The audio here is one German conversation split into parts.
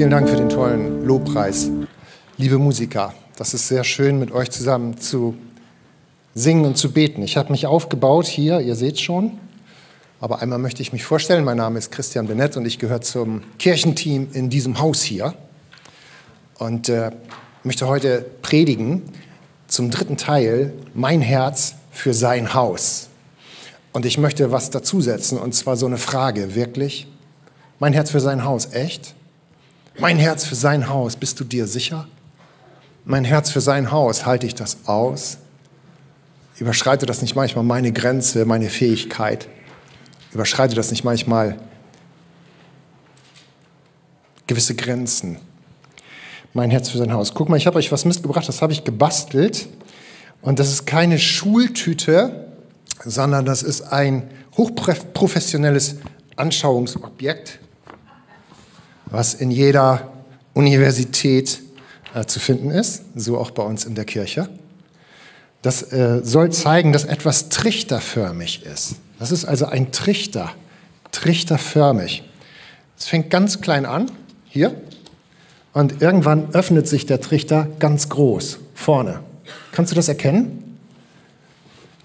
Vielen Dank für den tollen Lobpreis. Liebe Musiker, das ist sehr schön, mit euch zusammen zu singen und zu beten. Ich habe mich aufgebaut hier, ihr seht schon. Aber einmal möchte ich mich vorstellen. Mein Name ist Christian Benett und ich gehöre zum Kirchenteam in diesem Haus hier. Und äh, möchte heute predigen zum dritten Teil Mein Herz für sein Haus. Und ich möchte was dazusetzen, und zwar so eine Frage, wirklich? Mein Herz für sein Haus, echt? Mein Herz für sein Haus, bist du dir sicher? Mein Herz für sein Haus, halte ich das aus? Überschreite das nicht manchmal meine Grenze, meine Fähigkeit? Überschreite das nicht manchmal gewisse Grenzen? Mein Herz für sein Haus. Guck mal, ich habe euch was mitgebracht, das habe ich gebastelt. Und das ist keine Schultüte, sondern das ist ein hochprofessionelles Anschauungsobjekt, was in jeder Universität äh, zu finden ist, so auch bei uns in der Kirche. Das äh, soll zeigen, dass etwas trichterförmig ist. Das ist also ein Trichter, trichterförmig. Es fängt ganz klein an, hier, und irgendwann öffnet sich der Trichter ganz groß, vorne. Kannst du das erkennen?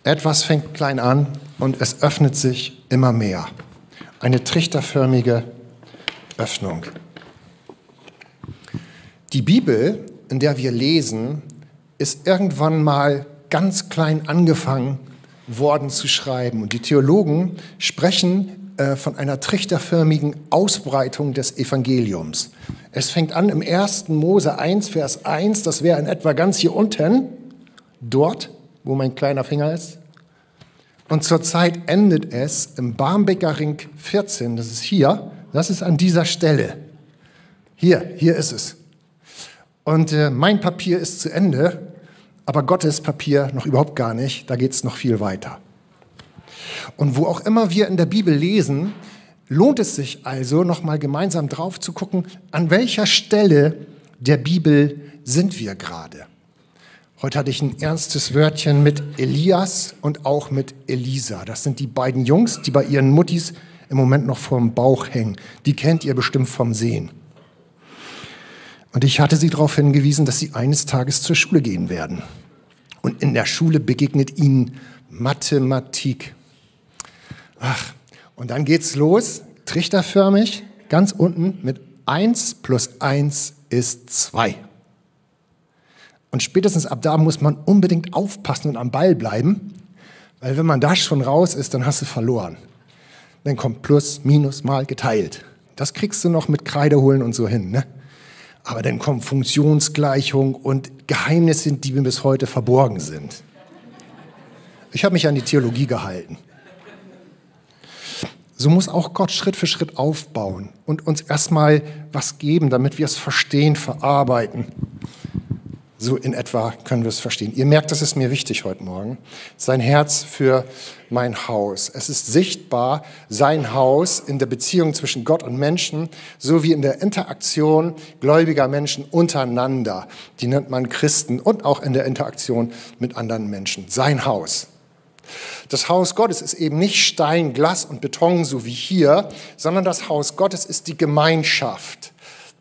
Etwas fängt klein an und es öffnet sich immer mehr. Eine trichterförmige Öffnung. Die Bibel, in der wir lesen, ist irgendwann mal ganz klein angefangen worden zu schreiben. Und die Theologen sprechen äh, von einer trichterförmigen Ausbreitung des Evangeliums. Es fängt an im 1. Mose 1, Vers 1, das wäre in etwa ganz hier unten, dort, wo mein kleiner Finger ist. Und zurzeit endet es im Barmbecker Ring 14, das ist hier, das ist an dieser Stelle. Hier, hier ist es. Und äh, mein Papier ist zu Ende, aber Gottes Papier noch überhaupt gar nicht. Da geht es noch viel weiter. Und wo auch immer wir in der Bibel lesen, lohnt es sich also, nochmal gemeinsam drauf zu gucken, an welcher Stelle der Bibel sind wir gerade. Heute hatte ich ein ernstes Wörtchen mit Elias und auch mit Elisa. Das sind die beiden Jungs, die bei ihren Muttis im Moment noch vorm Bauch hängen. Die kennt ihr bestimmt vom Sehen. Und ich hatte sie darauf hingewiesen, dass sie eines Tages zur Schule gehen werden. Und in der Schule begegnet ihnen Mathematik. Ach, und dann geht's los, trichterförmig, ganz unten mit 1 plus 1 ist 2. Und spätestens ab da muss man unbedingt aufpassen und am Ball bleiben, weil wenn man da schon raus ist, dann hast du verloren. Dann kommt Plus, Minus, Mal geteilt. Das kriegst du noch mit Kreide holen und so hin. Ne? Aber dann kommt Funktionsgleichung und Geheimnisse, die mir bis heute verborgen sind. Ich habe mich an die Theologie gehalten. So muss auch Gott Schritt für Schritt aufbauen und uns erstmal was geben, damit wir es verstehen, verarbeiten. So in etwa können wir es verstehen. Ihr merkt, das ist mir wichtig heute Morgen. Sein Herz für mein Haus. Es ist sichtbar, sein Haus in der Beziehung zwischen Gott und Menschen, sowie in der Interaktion gläubiger Menschen untereinander. Die nennt man Christen und auch in der Interaktion mit anderen Menschen. Sein Haus. Das Haus Gottes ist eben nicht Stein, Glas und Beton, so wie hier, sondern das Haus Gottes ist die Gemeinschaft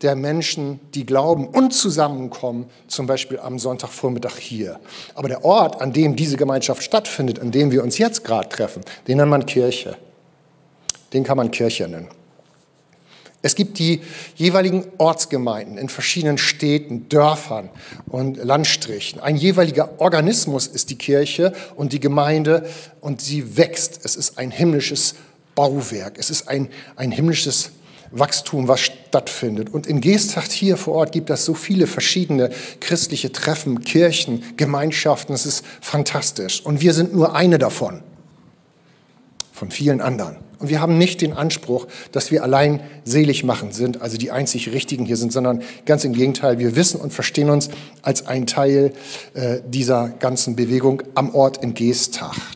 der Menschen, die glauben und zusammenkommen, zum Beispiel am Sonntagvormittag hier. Aber der Ort, an dem diese Gemeinschaft stattfindet, an dem wir uns jetzt gerade treffen, den nennt man Kirche. Den kann man Kirche nennen. Es gibt die jeweiligen Ortsgemeinden in verschiedenen Städten, Dörfern und Landstrichen. Ein jeweiliger Organismus ist die Kirche und die Gemeinde und sie wächst. Es ist ein himmlisches Bauwerk. Es ist ein, ein himmlisches Wachstum, was stattfindet. Und in Geesthacht hier vor Ort gibt es so viele verschiedene christliche Treffen, Kirchen, Gemeinschaften. Es ist fantastisch. Und wir sind nur eine davon, von vielen anderen. Und wir haben nicht den Anspruch, dass wir allein selig machen sind, also die einzig Richtigen hier sind, sondern ganz im Gegenteil, wir wissen und verstehen uns als ein Teil äh, dieser ganzen Bewegung am Ort in Geesthacht.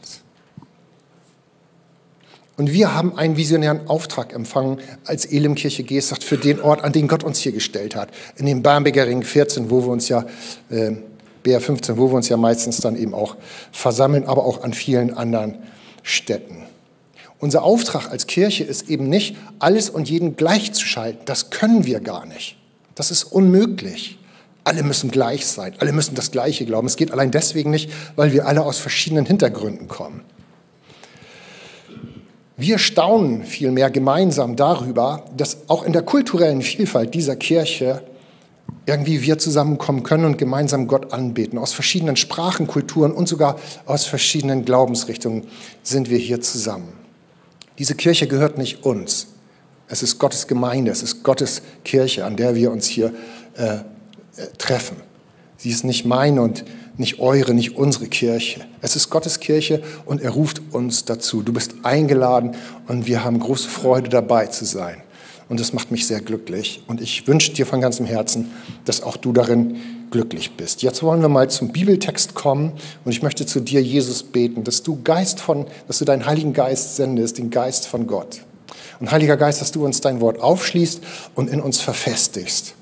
Und wir haben einen visionären Auftrag empfangen als Elimkirche Geesthacht für den Ort, an den Gott uns hier gestellt hat. In dem Barmbeker Ring 14, wo wir uns ja, äh, BR15, wo wir uns ja meistens dann eben auch versammeln, aber auch an vielen anderen Städten. Unser Auftrag als Kirche ist eben nicht, alles und jeden gleichzuschalten. Das können wir gar nicht. Das ist unmöglich. Alle müssen gleich sein, alle müssen das Gleiche glauben. Es geht allein deswegen nicht, weil wir alle aus verschiedenen Hintergründen kommen. Wir staunen vielmehr gemeinsam darüber, dass auch in der kulturellen Vielfalt dieser Kirche irgendwie wir zusammenkommen können und gemeinsam Gott anbeten. Aus verschiedenen Sprachen, Kulturen und sogar aus verschiedenen Glaubensrichtungen sind wir hier zusammen. Diese Kirche gehört nicht uns. Es ist Gottes Gemeinde, es ist Gottes Kirche, an der wir uns hier äh, äh treffen. Sie ist nicht meine und nicht eure, nicht unsere Kirche. Es ist Gottes Kirche und er ruft uns dazu. Du bist eingeladen und wir haben große Freude dabei zu sein. Und das macht mich sehr glücklich. Und ich wünsche dir von ganzem Herzen, dass auch du darin glücklich bist. Jetzt wollen wir mal zum Bibeltext kommen und ich möchte zu dir, Jesus, beten, dass du Geist von, dass du deinen Heiligen Geist sendest, den Geist von Gott. Und Heiliger Geist, dass du uns dein Wort aufschließt und in uns verfestigst.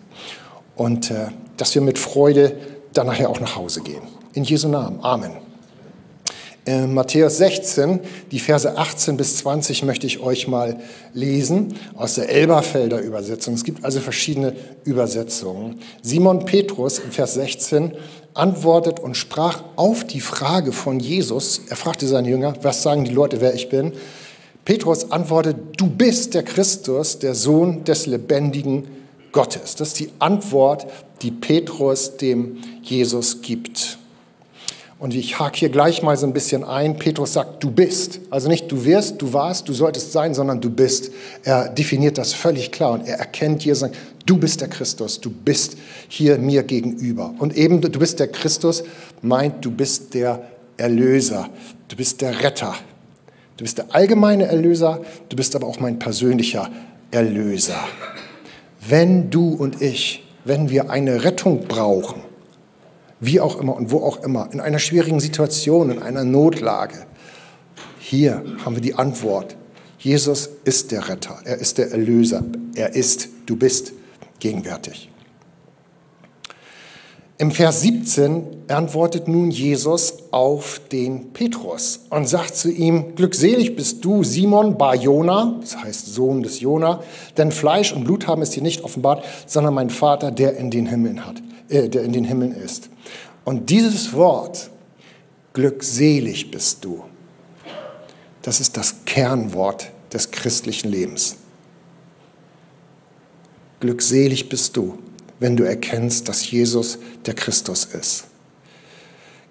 Und äh, dass wir mit Freude dann nachher auch nach Hause gehen. In Jesu Namen. Amen. In Matthäus 16, die Verse 18 bis 20 möchte ich euch mal lesen aus der Elberfelder Übersetzung. Es gibt also verschiedene Übersetzungen. Simon Petrus im Vers 16 antwortet und sprach auf die Frage von Jesus. Er fragte seine Jünger, was sagen die Leute, wer ich bin? Petrus antwortet, du bist der Christus, der Sohn des lebendigen Gottes. Das ist die Antwort, die Petrus dem Jesus gibt. Und ich hake hier gleich mal so ein bisschen ein. Petrus sagt, du bist. Also nicht du wirst, du warst, du solltest sein, sondern du bist. Er definiert das völlig klar und er erkennt hier, sagt, du bist der Christus, du bist hier mir gegenüber. Und eben du bist der Christus, meint, du bist der Erlöser, du bist der Retter. Du bist der allgemeine Erlöser, du bist aber auch mein persönlicher Erlöser. Wenn du und ich, wenn wir eine Rettung brauchen, wie auch immer und wo auch immer, in einer schwierigen Situation, in einer Notlage, hier haben wir die Antwort. Jesus ist der Retter, er ist der Erlöser, er ist, du bist gegenwärtig. Im Vers 17 antwortet nun Jesus auf den Petrus und sagt zu ihm, glückselig bist du, Simon bar Jona, das heißt Sohn des Jona, denn Fleisch und Blut haben es dir nicht offenbart, sondern mein Vater, der in den Himmeln hat, äh, der in den Himmeln ist. Und dieses Wort, glückselig bist du, das ist das Kernwort des christlichen Lebens. Glückselig bist du wenn du erkennst, dass Jesus der Christus ist.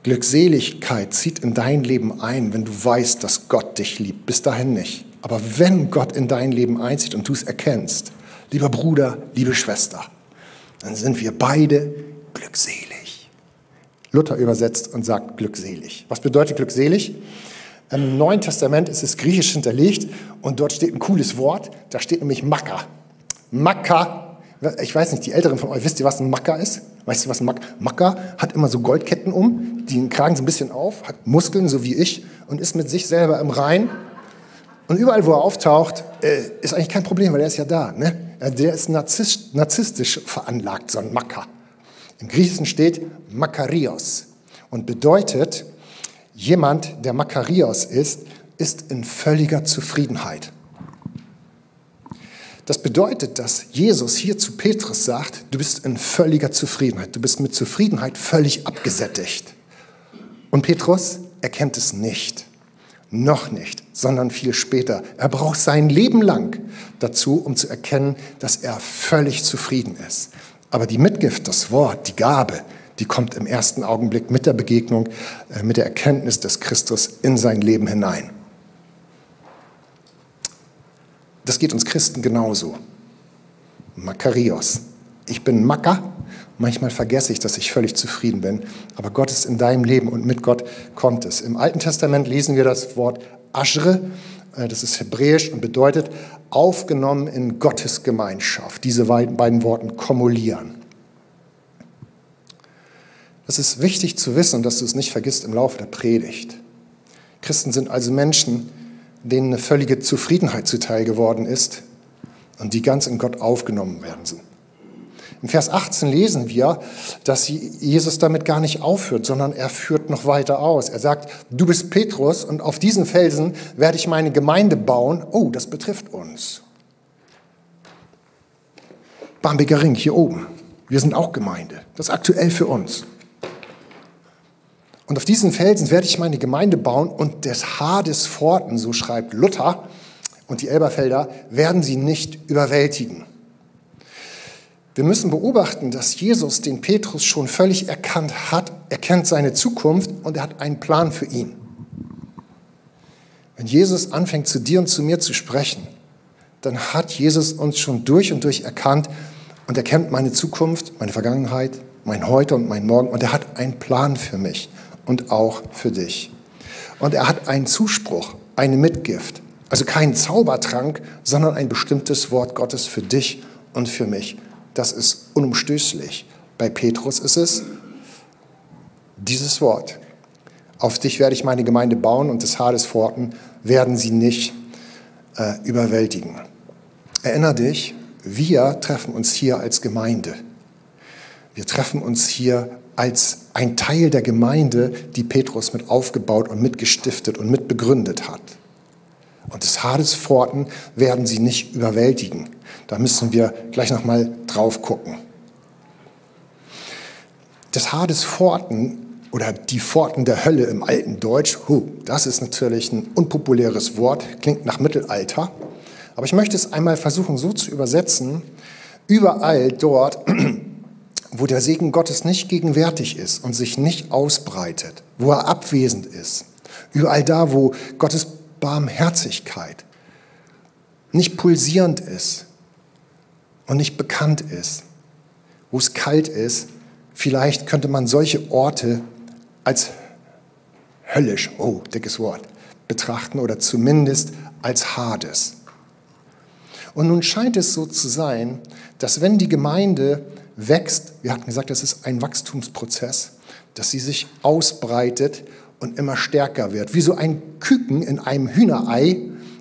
Glückseligkeit zieht in dein Leben ein, wenn du weißt, dass Gott dich liebt. Bis dahin nicht. Aber wenn Gott in dein Leben einzieht und du es erkennst, lieber Bruder, liebe Schwester, dann sind wir beide glückselig. Luther übersetzt und sagt glückselig. Was bedeutet glückselig? Im Neuen Testament ist es griechisch hinterlegt und dort steht ein cooles Wort, da steht nämlich Macker. Macker ich weiß nicht, die Älteren von euch, wisst ihr, was ein Macker ist? Weißt du, was ein Macker? Macker hat immer so Goldketten um, die kragen so ein bisschen auf, hat Muskeln, so wie ich, und ist mit sich selber im Rein. Und überall, wo er auftaucht, äh, ist eigentlich kein Problem, weil er ist ja da. Ne? Der ist narzisstisch veranlagt, so ein Macker. Im Griechischen steht Makarios und bedeutet, jemand, der Makarios ist, ist in völliger Zufriedenheit. Das bedeutet, dass Jesus hier zu Petrus sagt, du bist in völliger Zufriedenheit, du bist mit Zufriedenheit völlig abgesättigt. Und Petrus erkennt es nicht, noch nicht, sondern viel später. Er braucht sein Leben lang dazu, um zu erkennen, dass er völlig zufrieden ist. Aber die Mitgift, das Wort, die Gabe, die kommt im ersten Augenblick mit der Begegnung, äh, mit der Erkenntnis des Christus in sein Leben hinein. Das geht uns Christen genauso. Makarios. Ich bin Macker. Manchmal vergesse ich, dass ich völlig zufrieden bin. Aber Gott ist in deinem Leben und mit Gott kommt es. Im Alten Testament lesen wir das Wort Aschre. Äh, das ist hebräisch und bedeutet aufgenommen in Gottes Gemeinschaft. Diese beiden Worten kumulieren. Das ist wichtig zu wissen dass du es nicht vergisst im Laufe der Predigt. Christen sind also Menschen, denen eine völlige Zufriedenheit zuteil geworden ist und die ganz in Gott aufgenommen werden sind. Im Vers 18 lesen wir, dass Jesus damit gar nicht aufhört, sondern er führt noch weiter aus. Er sagt, du bist Petrus und auf diesen Felsen werde ich meine Gemeinde bauen. Oh, das betrifft uns. Barmbeker Ring hier oben. Wir sind auch Gemeinde. Das ist aktuell für uns. Und auf diesen Felsen werde ich meine Gemeinde bauen und des Hades Pforten, so schreibt Luther, und die Elberfelder werden sie nicht überwältigen. Wir müssen beobachten, dass Jesus den Petrus schon völlig erkannt hat. Er kennt seine Zukunft und er hat einen Plan für ihn. Wenn Jesus anfängt, zu dir und zu mir zu sprechen, dann hat Jesus uns schon durch und durch erkannt und er kennt meine Zukunft, meine Vergangenheit, mein Heute und mein Morgen und er hat einen Plan für mich und auch für dich. Und er hat einen Zuspruch, eine Mitgift. Also kein Zaubertrank, sondern ein bestimmtes Wort Gottes für dich und für mich. Das ist unumstößlich. Bei Petrus ist es dieses Wort. Auf dich werde ich meine Gemeinde bauen und des Hades Pforten werden sie nicht äh, überwältigen. Erinner dich, wir treffen uns hier als Gemeinde. Wir treffen uns hier als ein Teil der Gemeinde, die Petrus mit aufgebaut und mitgestiftet und mitbegründet hat. Und des Hades Pforten werden sie nicht überwältigen. Da müssen wir gleich nochmal drauf gucken. Des Hades Pforten oder die Pforten der Hölle im alten Deutsch, huh, das ist natürlich ein unpopuläres Wort, klingt nach Mittelalter. Aber ich möchte es einmal versuchen so zu übersetzen, überall dort, wo der Segen Gottes nicht gegenwärtig ist und sich nicht ausbreitet, wo er abwesend ist, überall da, wo Gottes Barmherzigkeit nicht pulsierend ist und nicht bekannt ist, wo es kalt ist, vielleicht könnte man solche Orte als höllisch, oh, dickes Wort, betrachten oder zumindest als Hades. Und nun scheint es so zu sein, dass wenn die Gemeinde wächst, wir hatten gesagt, das ist ein Wachstumsprozess, dass sie sich ausbreitet und immer stärker wird, wie so ein Küken in einem Hühnerei.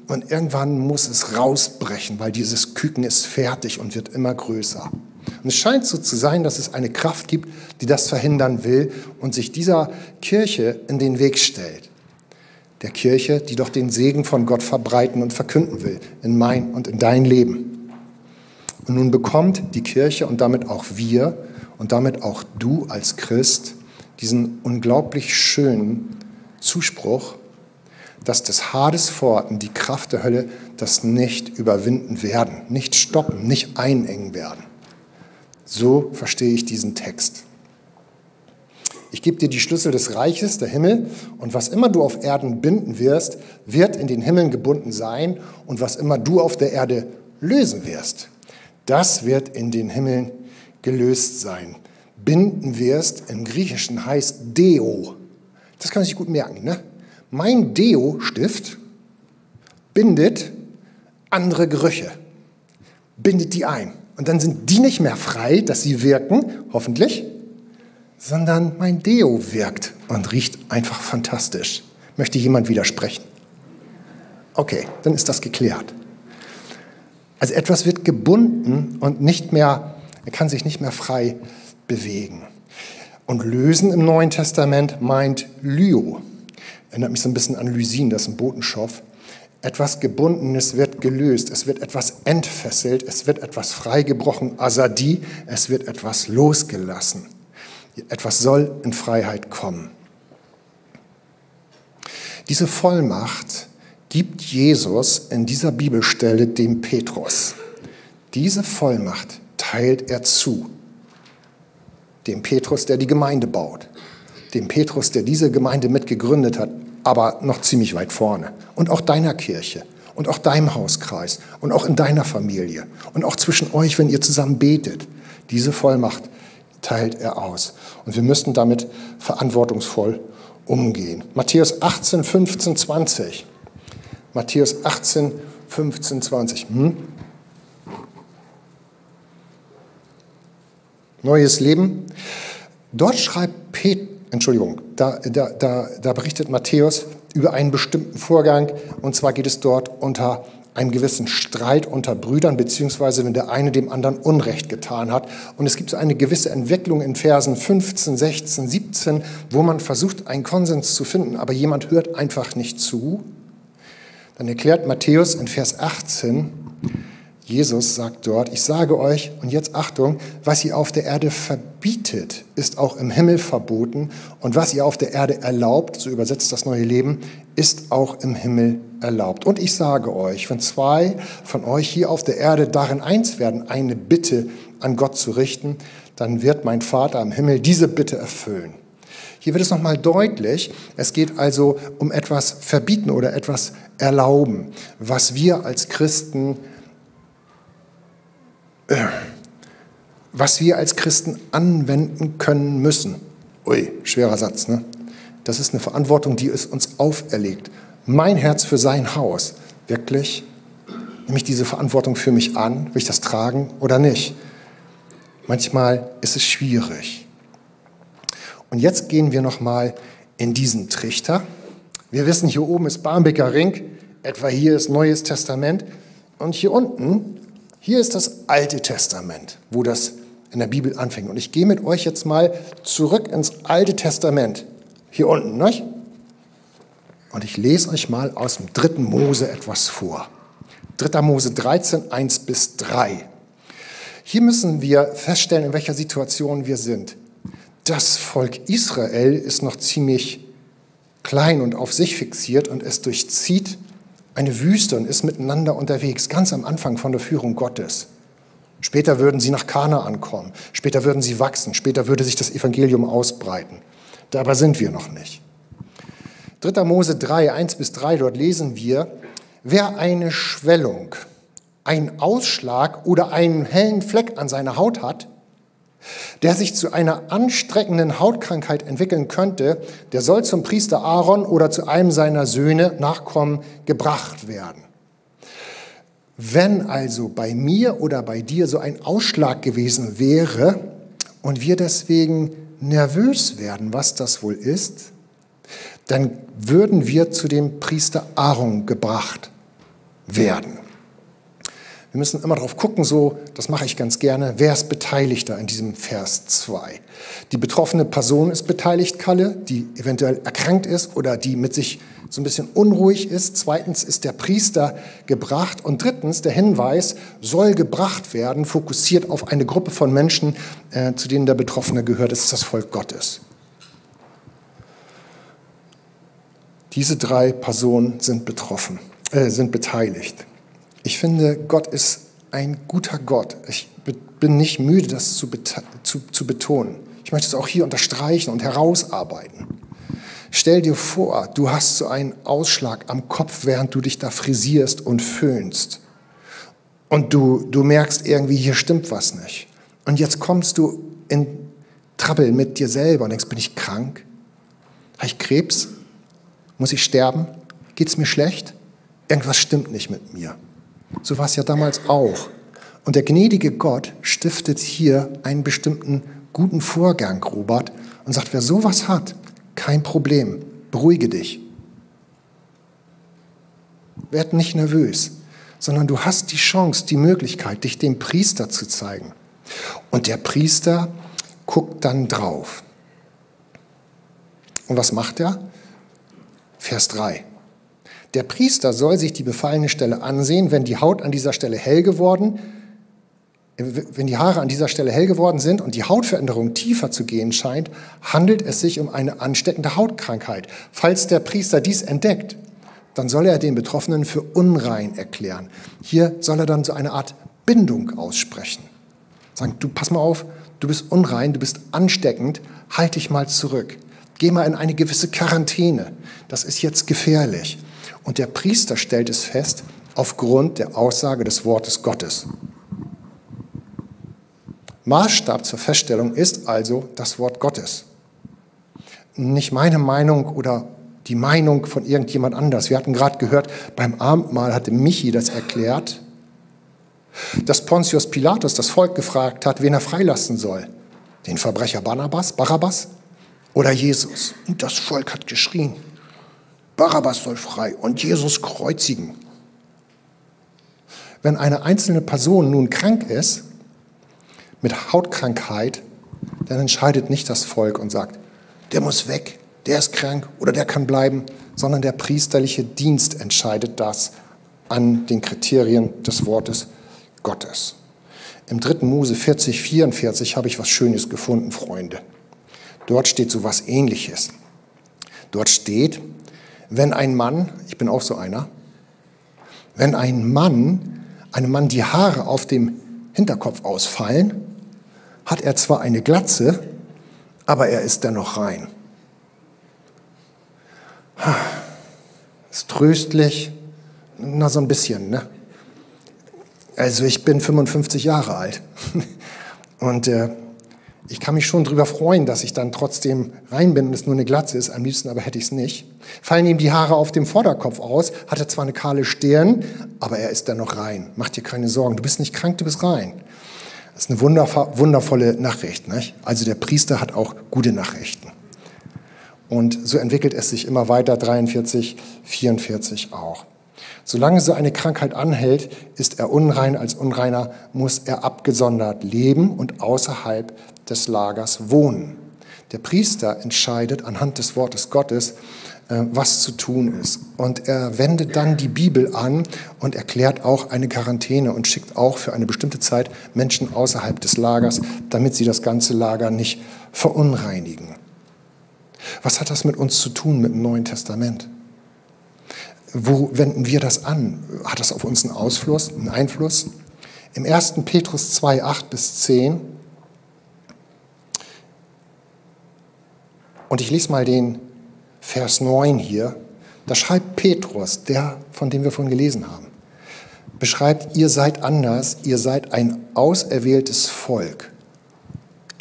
Und irgendwann muss es rausbrechen, weil dieses Küken ist fertig und wird immer größer. Und es scheint so zu sein, dass es eine Kraft gibt, die das verhindern will und sich dieser Kirche in den Weg stellt. Der Kirche, die doch den Segen von Gott verbreiten und verkünden will in mein und in dein Leben. Und nun bekommt die Kirche und damit auch wir und damit auch du als Christ diesen unglaublich schönen Zuspruch, dass des Hades Pforten, die Kraft der Hölle, das nicht überwinden werden, nicht stoppen, nicht einengen werden. So verstehe ich diesen Text. Ich gebe dir die Schlüssel des Reiches, der Himmel, und was immer du auf Erden binden wirst, wird in den Himmeln gebunden sein, und was immer du auf der Erde lösen wirst, das wird in den Himmeln gelöst sein. Binden wirst im Griechischen heißt Deo. Das kann man sich gut merken. Ne? Mein Deo-Stift bindet andere Gerüche, bindet die ein. Und dann sind die nicht mehr frei, dass sie wirken, hoffentlich, sondern mein Deo wirkt und riecht einfach fantastisch. Möchte jemand widersprechen? Okay, dann ist das geklärt. Also etwas wird gebunden und nicht mehr, er kann sich nicht mehr frei bewegen. Und lösen im Neuen Testament meint Lyo. Erinnert mich so ein bisschen an Lysin, das ist ein Botenstoff. Etwas Gebundenes wird gelöst, es wird etwas entfesselt, es wird etwas freigebrochen, Asadi, es wird etwas losgelassen. Etwas soll in Freiheit kommen. Diese Vollmacht gibt Jesus in dieser Bibelstelle dem Petrus. Diese Vollmacht teilt er zu. Dem Petrus, der die Gemeinde baut. Dem Petrus, der diese Gemeinde mitgegründet hat, aber noch ziemlich weit vorne. Und auch deiner Kirche und auch deinem Hauskreis und auch in deiner Familie und auch zwischen euch, wenn ihr zusammen betet. Diese Vollmacht teilt er aus. Und wir müssen damit verantwortungsvoll umgehen. Matthäus 18, 15, 20. Matthäus 18, 15, 20. Hm? Neues Leben. Dort schreibt Pet, Entschuldigung, da, da, da, da berichtet Matthäus über einen bestimmten Vorgang. Und zwar geht es dort unter einem gewissen Streit unter Brüdern, beziehungsweise wenn der eine dem anderen Unrecht getan hat. Und es gibt so eine gewisse Entwicklung in Versen 15, 16, 17, wo man versucht, einen Konsens zu finden, aber jemand hört einfach nicht zu. Dann erklärt Matthäus in Vers 18, Jesus sagt dort, ich sage euch, und jetzt Achtung, was ihr auf der Erde verbietet, ist auch im Himmel verboten, und was ihr auf der Erde erlaubt, so übersetzt das neue Leben, ist auch im Himmel erlaubt. Und ich sage euch, wenn zwei von euch hier auf der Erde darin eins werden, eine Bitte an Gott zu richten, dann wird mein Vater im Himmel diese Bitte erfüllen. Hier wird es nochmal deutlich, es geht also um etwas verbieten oder etwas erlauben, was wir als Christen was wir als Christen anwenden können müssen. Ui, schwerer Satz, ne? Das ist eine Verantwortung, die ist uns auferlegt. Mein Herz für sein Haus. Wirklich? Nehme ich diese Verantwortung für mich an? Will ich das tragen oder nicht? Manchmal ist es schwierig. Und jetzt gehen wir nochmal in diesen Trichter. Wir wissen, hier oben ist Barmbeker Ring, etwa hier ist Neues Testament. Und hier unten hier ist das Alte Testament, wo das in der Bibel anfängt. Und ich gehe mit euch jetzt mal zurück ins Alte Testament. Hier unten, nicht? Und ich lese euch mal aus dem dritten Mose etwas vor. 3. Mose 13, 1 bis 3. Hier müssen wir feststellen, in welcher Situation wir sind. Das Volk Israel ist noch ziemlich klein und auf sich fixiert und es durchzieht eine Wüste und ist miteinander unterwegs, ganz am Anfang von der Führung Gottes. Später würden sie nach Kana ankommen, später würden sie wachsen, später würde sich das Evangelium ausbreiten. Dabei sind wir noch nicht. 3. Mose 3, 1 bis 3, dort lesen wir, wer eine Schwellung, einen Ausschlag oder einen hellen Fleck an seiner Haut hat, der sich zu einer anstreckenden Hautkrankheit entwickeln könnte, der soll zum Priester Aaron oder zu einem seiner Söhne Nachkommen gebracht werden. Wenn also bei mir oder bei dir so ein Ausschlag gewesen wäre und wir deswegen nervös werden, was das wohl ist, dann würden wir zu dem Priester Aaron gebracht werden. Wir müssen immer darauf gucken, so, das mache ich ganz gerne, wer ist Beteiligter in diesem Vers 2. Die betroffene Person ist beteiligt, Kalle, die eventuell erkrankt ist oder die mit sich so ein bisschen unruhig ist. Zweitens ist der Priester gebracht. Und drittens, der Hinweis soll gebracht werden, fokussiert auf eine Gruppe von Menschen, äh, zu denen der Betroffene gehört. Das ist das Volk Gottes. Diese drei Personen sind betroffen, äh, sind beteiligt. Ich finde, Gott ist ein guter Gott. Ich bin nicht müde, das zu, zu, zu betonen. Ich möchte es auch hier unterstreichen und herausarbeiten. Stell dir vor, du hast so einen Ausschlag am Kopf, während du dich da frisierst und föhnst. Und du, du merkst irgendwie, hier stimmt was nicht. Und jetzt kommst du in Trouble mit dir selber und denkst, bin ich krank? Habe ich Krebs? Muss ich sterben? Geht es mir schlecht? Irgendwas stimmt nicht mit mir. So war es ja damals auch. Und der gnädige Gott stiftet hier einen bestimmten guten Vorgang, Robert, und sagt, wer sowas hat, kein Problem, beruhige dich. Werd nicht nervös, sondern du hast die Chance, die Möglichkeit, dich dem Priester zu zeigen. Und der Priester guckt dann drauf. Und was macht er? Vers 3. Der Priester soll sich die befallene Stelle ansehen, wenn die Haut an dieser Stelle hell geworden, wenn die Haare an dieser Stelle hell geworden sind und die Hautveränderung tiefer zu gehen scheint, handelt es sich um eine ansteckende Hautkrankheit. Falls der Priester dies entdeckt, dann soll er den Betroffenen für unrein erklären. Hier soll er dann so eine Art Bindung aussprechen. Sagen, du pass mal auf, du bist unrein, du bist ansteckend, halt dich mal zurück. Geh mal in eine gewisse Quarantäne. Das ist jetzt gefährlich. Und der Priester stellt es fest aufgrund der Aussage des Wortes Gottes. Maßstab zur Feststellung ist also das Wort Gottes. Nicht meine Meinung oder die Meinung von irgendjemand anders. Wir hatten gerade gehört, beim Abendmahl hatte Michi das erklärt, dass Pontius Pilatus das Volk gefragt hat, wen er freilassen soll. Den Verbrecher Barnabas, Barabbas oder Jesus. Und das Volk hat geschrien. Barabbas soll frei und Jesus kreuzigen. Wenn eine einzelne Person nun krank ist, mit Hautkrankheit, dann entscheidet nicht das Volk und sagt, der muss weg, der ist krank oder der kann bleiben, sondern der priesterliche Dienst entscheidet das an den Kriterien des Wortes Gottes. Im 3. Mose 40, 44 habe ich was Schönes gefunden, Freunde. Dort steht so was Ähnliches. Dort steht, wenn ein Mann, ich bin auch so einer, wenn ein Mann, einem Mann die Haare auf dem Hinterkopf ausfallen, hat er zwar eine Glatze, aber er ist dennoch rein. Ist tröstlich, na so ein bisschen, ne? Also ich bin 55 Jahre alt und äh, ich kann mich schon darüber freuen, dass ich dann trotzdem rein bin und es nur eine Glatze ist. Am liebsten aber hätte ich es nicht. Fallen ihm die Haare auf dem Vorderkopf aus, hat er zwar eine kahle Stirn, aber er ist dann noch rein. Mach dir keine Sorgen, du bist nicht krank, du bist rein. Das ist eine wundervolle Nachricht. Nicht? Also der Priester hat auch gute Nachrichten. Und so entwickelt es sich immer weiter, 43, 44 auch. Solange so eine Krankheit anhält, ist er unrein. Als Unreiner muss er abgesondert leben und außerhalb des Lagers wohnen. Der Priester entscheidet anhand des Wortes Gottes, äh, was zu tun ist. Und er wendet dann die Bibel an und erklärt auch eine Quarantäne und schickt auch für eine bestimmte Zeit Menschen außerhalb des Lagers, damit sie das ganze Lager nicht verunreinigen. Was hat das mit uns zu tun mit dem Neuen Testament? Wo wenden wir das an? Hat das auf uns einen Ausfluss, einen Einfluss? Im 1. Petrus 2, 8 bis 10 Und ich lese mal den Vers 9 hier. Da schreibt Petrus, der, von dem wir vorhin gelesen haben, beschreibt, ihr seid anders, ihr seid ein auserwähltes Volk.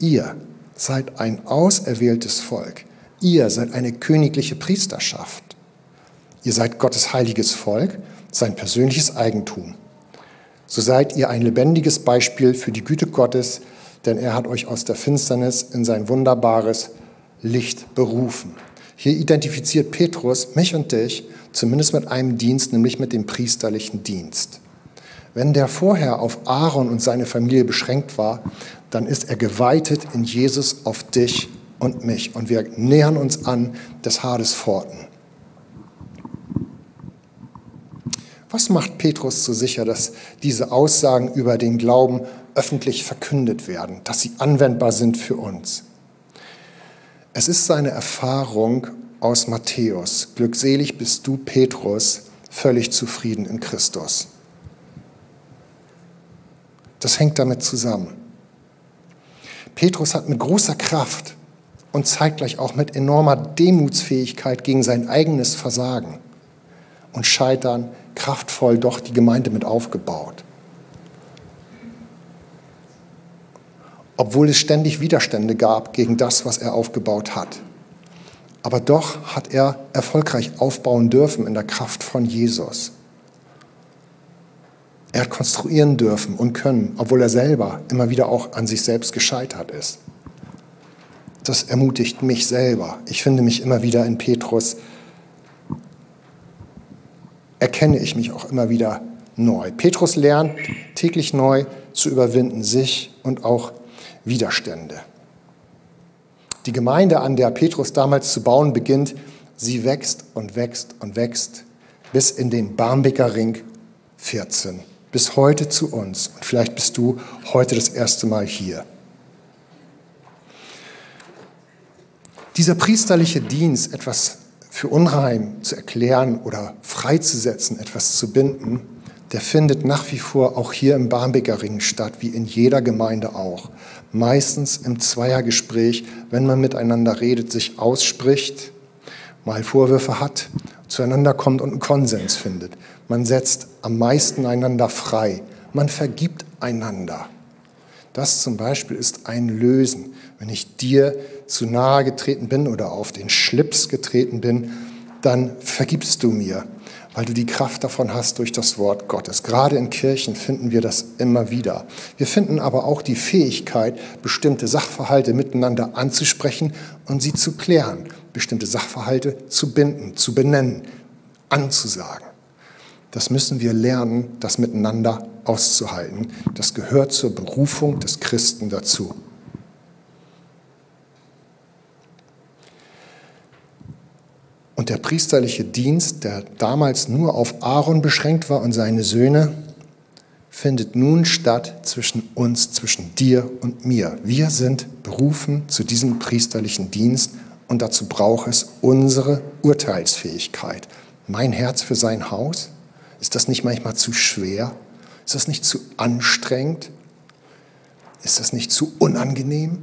Ihr seid ein auserwähltes Volk. Ihr seid eine königliche Priesterschaft. Ihr seid Gottes heiliges Volk, sein persönliches Eigentum. So seid ihr ein lebendiges Beispiel für die Güte Gottes, denn er hat euch aus der Finsternis in sein wunderbares Licht berufen. Hier identifiziert Petrus mich und dich zumindest mit einem Dienst, nämlich mit dem priesterlichen Dienst. Wenn der vorher auf Aaron und seine Familie beschränkt war, dann ist er geweitet in Jesus auf dich und mich. Und wir nähern uns an des Hades Pforten. Was macht Petrus so sicher, dass diese Aussagen über den Glauben öffentlich verkündet werden, dass sie anwendbar sind für uns? Es ist seine Erfahrung aus Matthäus. Glückselig bist du, Petrus, völlig zufrieden in Christus. Das hängt damit zusammen. Petrus hat mit großer Kraft und zeitgleich auch mit enormer Demutsfähigkeit gegen sein eigenes Versagen und Scheitern kraftvoll doch die Gemeinde mit aufgebaut. obwohl es ständig Widerstände gab gegen das, was er aufgebaut hat. Aber doch hat er erfolgreich aufbauen dürfen in der Kraft von Jesus. Er hat konstruieren dürfen und können, obwohl er selber immer wieder auch an sich selbst gescheitert ist. Das ermutigt mich selber. Ich finde mich immer wieder in Petrus, erkenne ich mich auch immer wieder neu. Petrus lernt täglich neu zu überwinden, sich und auch Widerstände. Die Gemeinde, an der Petrus damals zu bauen beginnt, sie wächst und wächst und wächst bis in den Barmbeker Ring 14, bis heute zu uns. Und vielleicht bist du heute das erste Mal hier. Dieser priesterliche Dienst, etwas für unrein zu erklären oder freizusetzen, etwas zu binden, der findet nach wie vor auch hier im Barmbeker Ring statt, wie in jeder Gemeinde auch meistens im Zweiergespräch, wenn man miteinander redet, sich ausspricht, mal Vorwürfe hat, zueinander kommt und einen Konsens findet. Man setzt am meisten einander frei. Man vergibt einander. Das zum Beispiel ist ein Lösen. Wenn ich dir zu nahe getreten bin oder auf den Schlips getreten bin, dann vergibst du mir weil du die Kraft davon hast durch das Wort Gottes. Gerade in Kirchen finden wir das immer wieder. Wir finden aber auch die Fähigkeit, bestimmte Sachverhalte miteinander anzusprechen und sie zu klären, bestimmte Sachverhalte zu binden, zu benennen, anzusagen. Das müssen wir lernen, das miteinander auszuhalten. Das gehört zur Berufung des Christen dazu. Und der priesterliche Dienst, der damals nur auf Aaron beschränkt war und seine Söhne, findet nun statt zwischen uns, zwischen dir und mir. Wir sind berufen zu diesem priesterlichen Dienst und dazu braucht es unsere Urteilsfähigkeit. Mein Herz für sein Haus? Ist das nicht manchmal zu schwer? Ist das nicht zu anstrengend? Ist das nicht zu unangenehm?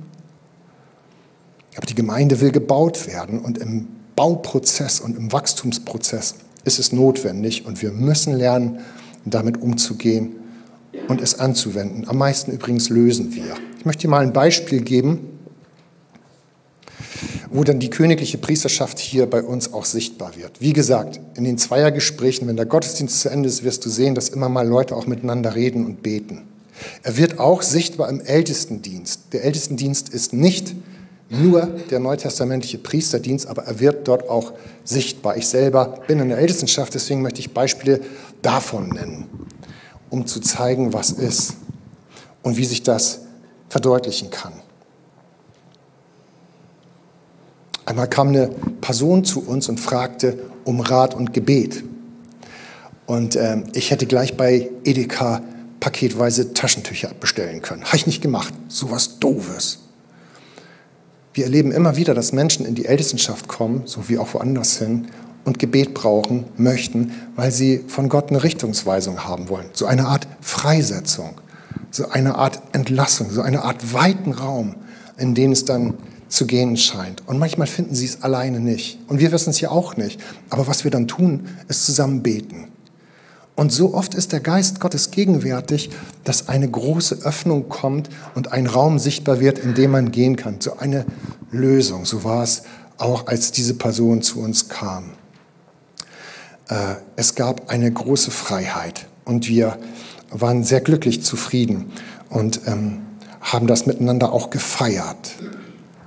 Aber die Gemeinde will gebaut werden und im Bauprozess und im Wachstumsprozess ist es notwendig und wir müssen lernen, damit umzugehen und es anzuwenden. Am meisten übrigens lösen wir. Ich möchte dir mal ein Beispiel geben, wo dann die königliche Priesterschaft hier bei uns auch sichtbar wird. Wie gesagt, in den Zweiergesprächen, wenn der Gottesdienst zu Ende ist, wirst du sehen, dass immer mal Leute auch miteinander reden und beten. Er wird auch sichtbar im Ältestendienst. Der Ältestendienst ist nicht nur der neutestamentliche Priesterdienst, aber er wird dort auch sichtbar. Ich selber bin in der Ältestenschaft, deswegen möchte ich Beispiele davon nennen, um zu zeigen, was ist und wie sich das verdeutlichen kann. Einmal kam eine Person zu uns und fragte um Rat und Gebet. Und äh, ich hätte gleich bei Edeka paketweise Taschentücher bestellen können. Habe ich nicht gemacht. So was Doofes. Wir erleben immer wieder, dass Menschen in die Ältestenschaft kommen, so wie auch woanders hin, und Gebet brauchen, möchten, weil sie von Gott eine Richtungsweisung haben wollen. So eine Art Freisetzung, so eine Art Entlassung, so eine Art weiten Raum, in den es dann zu gehen scheint. Und manchmal finden sie es alleine nicht. Und wir wissen es ja auch nicht. Aber was wir dann tun, ist zusammen beten. Und so oft ist der Geist Gottes gegenwärtig, dass eine große Öffnung kommt und ein Raum sichtbar wird, in dem man gehen kann. So eine Lösung. So war es auch, als diese Person zu uns kam. Äh, es gab eine große Freiheit und wir waren sehr glücklich zufrieden und ähm, haben das miteinander auch gefeiert.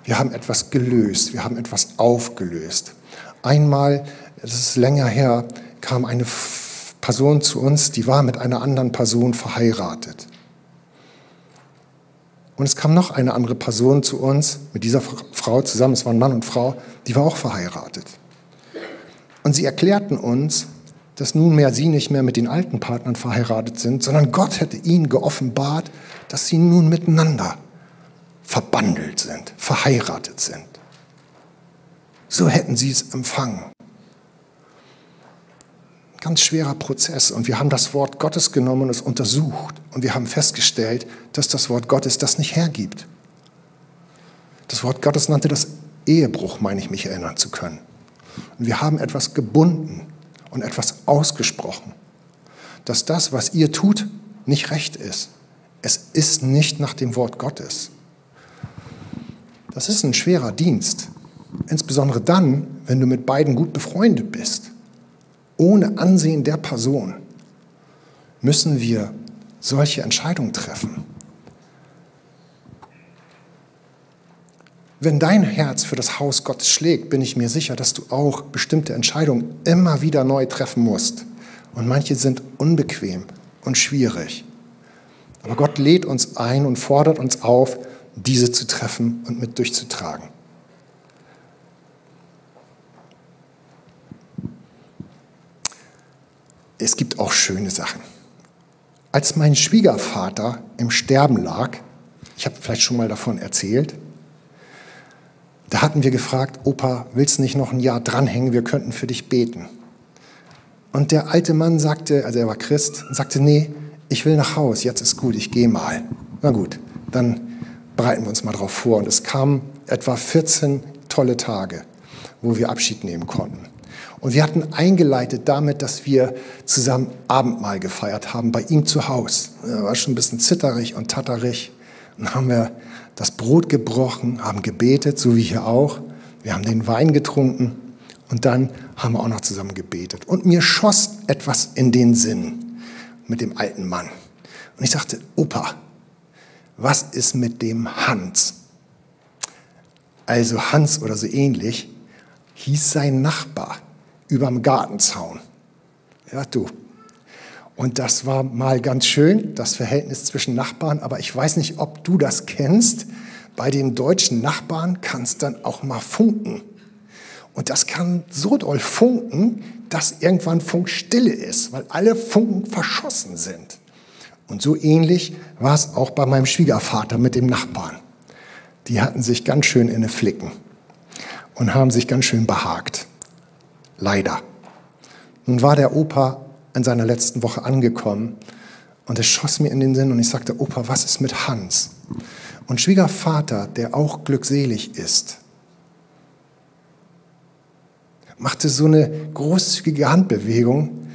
Wir haben etwas gelöst, wir haben etwas aufgelöst. Einmal, das ist länger her, kam eine Person zu uns, die war mit einer anderen Person verheiratet. Und es kam noch eine andere Person zu uns, mit dieser Frau zusammen, es waren Mann und Frau, die war auch verheiratet. Und sie erklärten uns, dass nunmehr sie nicht mehr mit den alten Partnern verheiratet sind, sondern Gott hätte ihnen geoffenbart, dass sie nun miteinander verbandelt sind, verheiratet sind. So hätten sie es empfangen ganz schwerer Prozess. Und wir haben das Wort Gottes genommen und es untersucht. Und wir haben festgestellt, dass das Wort Gottes das nicht hergibt. Das Wort Gottes nannte das Ehebruch, meine ich mich erinnern zu können. Und wir haben etwas gebunden und etwas ausgesprochen, dass das, was ihr tut, nicht recht ist. Es ist nicht nach dem Wort Gottes. Das ist ein schwerer Dienst, insbesondere dann, wenn du mit beiden gut befreundet bist ohne Ansehen der Person müssen wir solche Entscheidungen treffen. Wenn dein Herz für das Haus Gottes schlägt, bin ich mir sicher, dass du auch bestimmte Entscheidungen immer wieder neu treffen musst. Und manche sind unbequem und schwierig. Aber Gott lädt uns ein und fordert uns auf, diese zu treffen und mit durchzutragen. Es gibt auch schöne Sachen. Als mein Schwiegervater im Sterben lag, ich habe vielleicht schon mal davon erzählt, da hatten wir gefragt, Opa, willst du nicht noch ein Jahr dranhängen, wir könnten für dich beten. Und der alte Mann sagte, also er war Christ, sagte, nee, ich will nach Haus, jetzt ist gut, ich gehe mal. Na gut, dann bereiten wir uns mal drauf vor. Und es kamen etwa 14 tolle Tage, wo wir Abschied nehmen konnten. Und wir hatten eingeleitet damit, dass wir zusammen Abendmahl gefeiert haben bei ihm zu Hause. Er war schon ein bisschen zitterig und tatterig. Dann haben wir das Brot gebrochen, haben gebetet, so wie hier auch. Wir haben den Wein getrunken und dann haben wir auch noch zusammen gebetet. Und mir schoss etwas in den Sinn mit dem alten Mann. Und ich sagte, Opa, was ist mit dem Hans? Also Hans oder so ähnlich hieß sein Nachbar überm Gartenzaun. Ja, du. Und das war mal ganz schön, das Verhältnis zwischen Nachbarn, aber ich weiß nicht, ob du das kennst. Bei den deutschen Nachbarn kann es dann auch mal funken. Und das kann so doll funken, dass irgendwann Funkstille ist, weil alle Funken verschossen sind. Und so ähnlich war es auch bei meinem Schwiegervater mit dem Nachbarn. Die hatten sich ganz schön in eine Flicken und haben sich ganz schön behagt. Leider. Nun war der Opa in seiner letzten Woche angekommen und es schoss mir in den Sinn und ich sagte, Opa, was ist mit Hans? Und Schwiegervater, der auch glückselig ist, machte so eine großzügige Handbewegung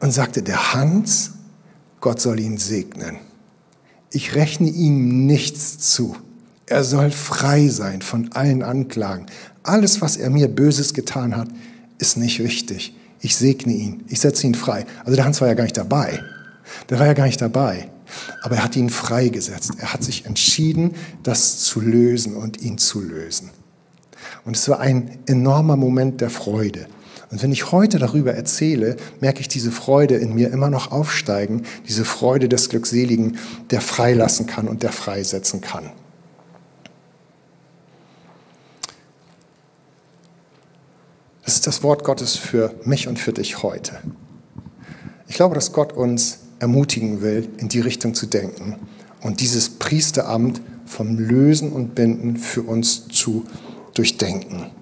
und sagte, der Hans, Gott soll ihn segnen. Ich rechne ihm nichts zu. Er soll frei sein von allen Anklagen. Alles, was er mir Böses getan hat, ist nicht wichtig. Ich segne ihn. Ich setze ihn frei. Also der Hans war ja gar nicht dabei. Der war ja gar nicht dabei. Aber er hat ihn freigesetzt. Er hat sich entschieden, das zu lösen und ihn zu lösen. Und es war ein enormer Moment der Freude. Und wenn ich heute darüber erzähle, merke ich diese Freude in mir immer noch aufsteigen, diese Freude des Glückseligen, der freilassen kann und der freisetzen kann. Ist das Wort Gottes für mich und für dich heute. Ich glaube, dass Gott uns ermutigen will, in die Richtung zu denken und dieses Priesteramt vom Lösen und Binden für uns zu durchdenken.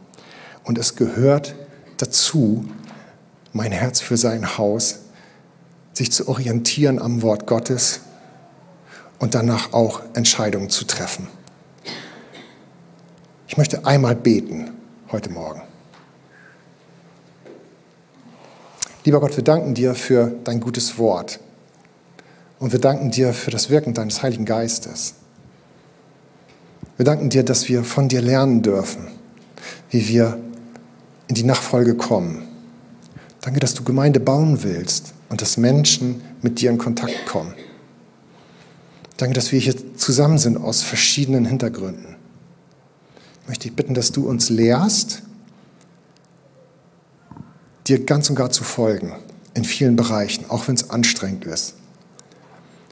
Und es gehört dazu, mein Herz für sein Haus, sich zu orientieren am Wort Gottes und danach auch Entscheidungen zu treffen. Ich möchte einmal beten heute Morgen. Lieber Gott, wir danken dir für dein gutes Wort und wir danken dir für das Wirken deines Heiligen Geistes. Wir danken dir, dass wir von dir lernen dürfen, wie wir in die Nachfolge kommen. Danke, dass du Gemeinde bauen willst und dass Menschen mit dir in Kontakt kommen. Danke, dass wir hier zusammen sind aus verschiedenen Hintergründen. Ich möchte dich bitten, dass du uns lehrst, dir ganz und gar zu folgen, in vielen Bereichen, auch wenn es anstrengend ist.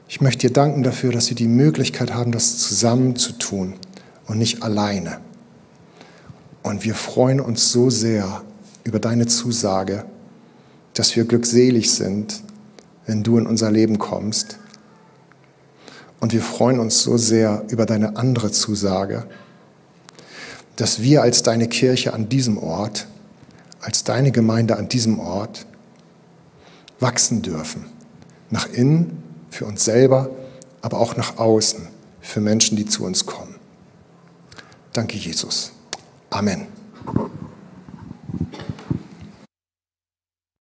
Ich möchte dir danken dafür, dass wir die Möglichkeit haben, das zusammen zu tun und nicht alleine. Und wir freuen uns so sehr über deine Zusage, dass wir glückselig sind, wenn du in unser Leben kommst. Und wir freuen uns so sehr über deine andere Zusage, dass wir als deine Kirche an diesem Ort, als deine Gemeinde an diesem Ort wachsen dürfen. Nach innen, für uns selber, aber auch nach außen, für Menschen, die zu uns kommen. Danke, Jesus. Amen.